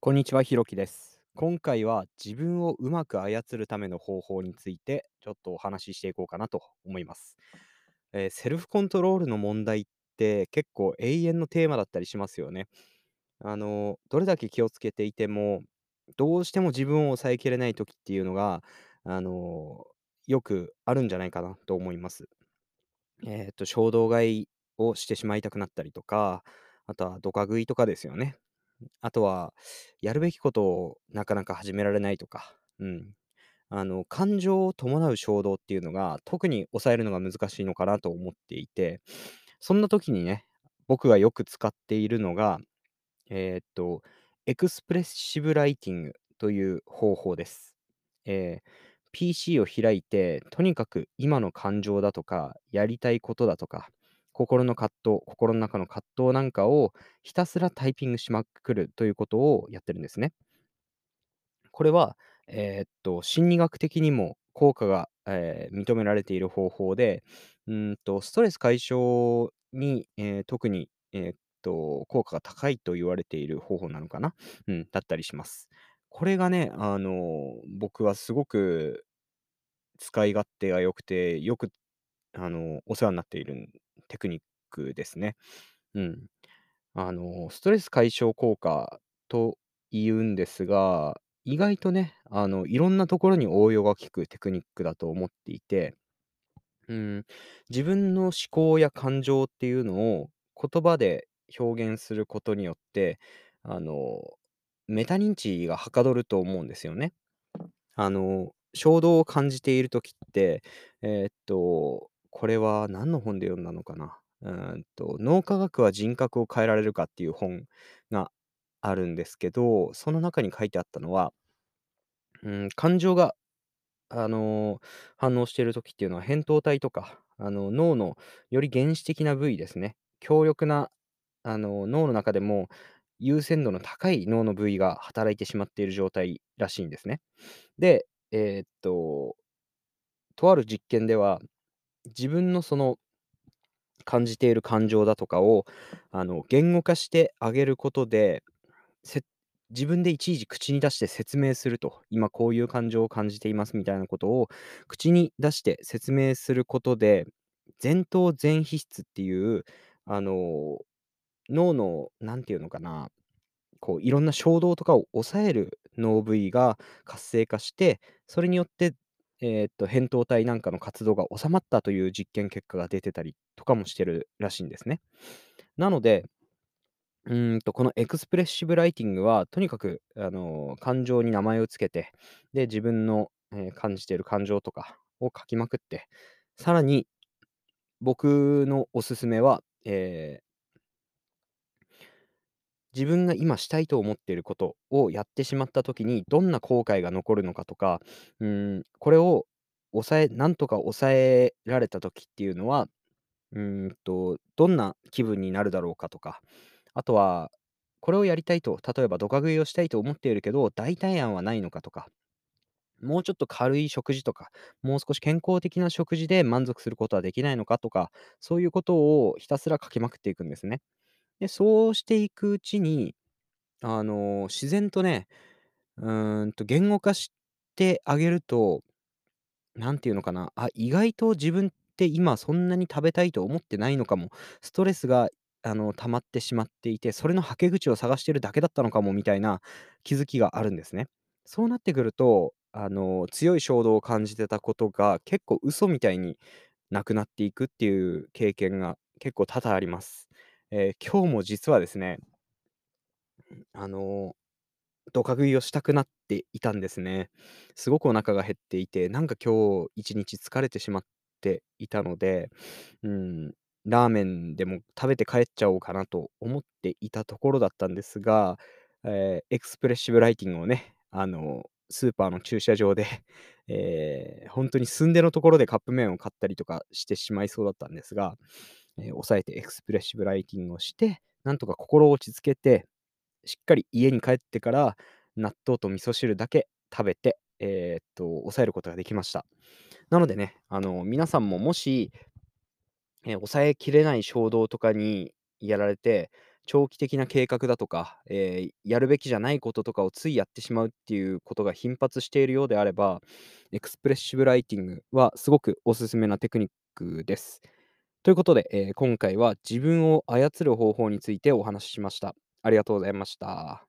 こんにちは、ひろきです。今回は自分をうまく操るための方法についてちょっとお話ししていこうかなと思います。えーセルフコントロールの問題って結構永遠のテーマだったりしますよね。あの、どれだけ気をつけていても、どうしても自分を抑えきれない時っていうのが、あの、よくあるんじゃないかなと思います。えっと、衝動買いをしてしまいたくなったりとか、あとはドカ食いとかですよね。あとは、やるべきことをなかなか始められないとか、うん。あの、感情を伴う衝動っていうのが、特に抑えるのが難しいのかなと思っていて、そんな時にね、僕がよく使っているのが、えーっと、エクスプレッシブライティングという方法です。えー PC を開いて、とにかく今の感情だとか、やりたいことだとか、心の葛藤、心の中の葛藤なんかをひたすらタイピングしまくるということをやってるんですね。これは、えーっと、心理学的にも効果が、えー認められている方法で、うんと、ストレス解消に、えー特に、えーっと、効果が高いと言われている方法なのかな、うん、だったりします。これがね、あの、僕はすごく使い勝手が良くて、よく、あの、お世話になっているテクニックですね。うん。あの、ストレス解消効果と言うんですが、意外とね、あの、いろんなところに応用が効くテクニックだと思っていて、うん、自分の思考や感情っていうのを言葉で表現することによって、あの、メタ認知がはかどると思うんですよね。あの、衝動を感じている時って、えーっと、これは何の本で読んだのかな。うんと、脳科学は人格を変えられるかっていう本があるんですけど、その中に書いてあったのは、うん、感情が、あの、反応している時っていうのは、扁桃体とか、あの、脳のより原始的な部位ですね。強力な、あの、脳の中でも優先度の高い脳の部位が働いてしまっている状態らしいんですね。で、えーっと、とある実験では、自分のその感じている感情だとかを、あの、言語化してあげることで、自分でいちいち口に出して説明すると、今こういう感情を感じていますみたいなことを口に出して説明することで、前頭前皮質っていう、あの、脳の、なんていうのかな、こういろんな衝動とかを抑える脳部位が活性化して、それによって、えーっと、扁桃体なんかの活動が収まったという実験結果が出てたりとかもしてるらしいんですね。なので、うんと、このエクスプレッシブライティングは、とにかく、あの、感情に名前をつけて、で、自分の、えー感じている感情とかを書きまくって、さらに僕のおすすめは、えー自分が今したいと思っていることをやってしまった時に、どんな後悔が残るのかとか、うん、これを抑えなんとか抑えられた時っていうのは、うんと、どんな気分になるだろうかとか、あとは、これをやりたいと、例えばドカ食いをしたいと思っているけど、代替案はないのかとか、もうちょっと軽い食事とか、もう少し健康的な食事で満足することはできないのかとか、そういうことをひたすら書きまくっていくんですね。で、そうしていくうちにあの、自然とね、うーんと、言語化してあげると、なんていうのかな、あ、意外と自分って今そんなに食べたいと思ってないのかも、ストレスが、あの、溜まってしまっていて、それのはけ口を探してるだけだったのかもみたいな気づきがあるんですね。そうなってくると、あの、強い衝動を感じてたことが結構嘘みたいになくなっていくっていう経験が結構多々あります。えー今日も実はですね、あのドカ食いをしたくなっていたんですね。すごくお腹が減っていて、なんか今日1日疲れてしまっていたので、うん、ラーメンでも食べて帰っちゃおうかなと思っていたところだったんですが、えーエクスプレッシブライティングをね、あの、スーパーの駐車場で、えー、本当に寸出のところでカップ麺を買ったりとかしてしまいそうだったんですが、えー、抑えてエクスプレッシブライティングをして、なんとか心を落ち着けて、しっかり家に帰ってから納豆と味噌汁だけ食べて、えー、っと、抑えることができました。なのでね、あの、皆さんももし、えー、抑えきれない衝動とかにやられて、長期的な計画だとか、えー、やるべきじゃないこととかをついやってしまうっていうことが頻発しているようであれば、エクスプレッシブライティングはすごくおすすめなテクニックです。ということで、えー、今回は自分を操る方法についてお話ししました。ありがとうございました。